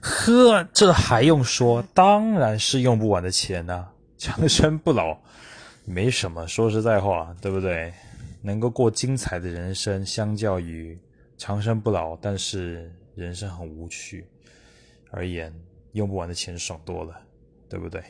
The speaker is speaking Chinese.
呵这还用说？当然是用不完的钱呐。长生不老。没什么说实在话对不对？能够过精彩的人生相较于长生不老但是人生很无趣。而言用不完的钱爽多了对不对？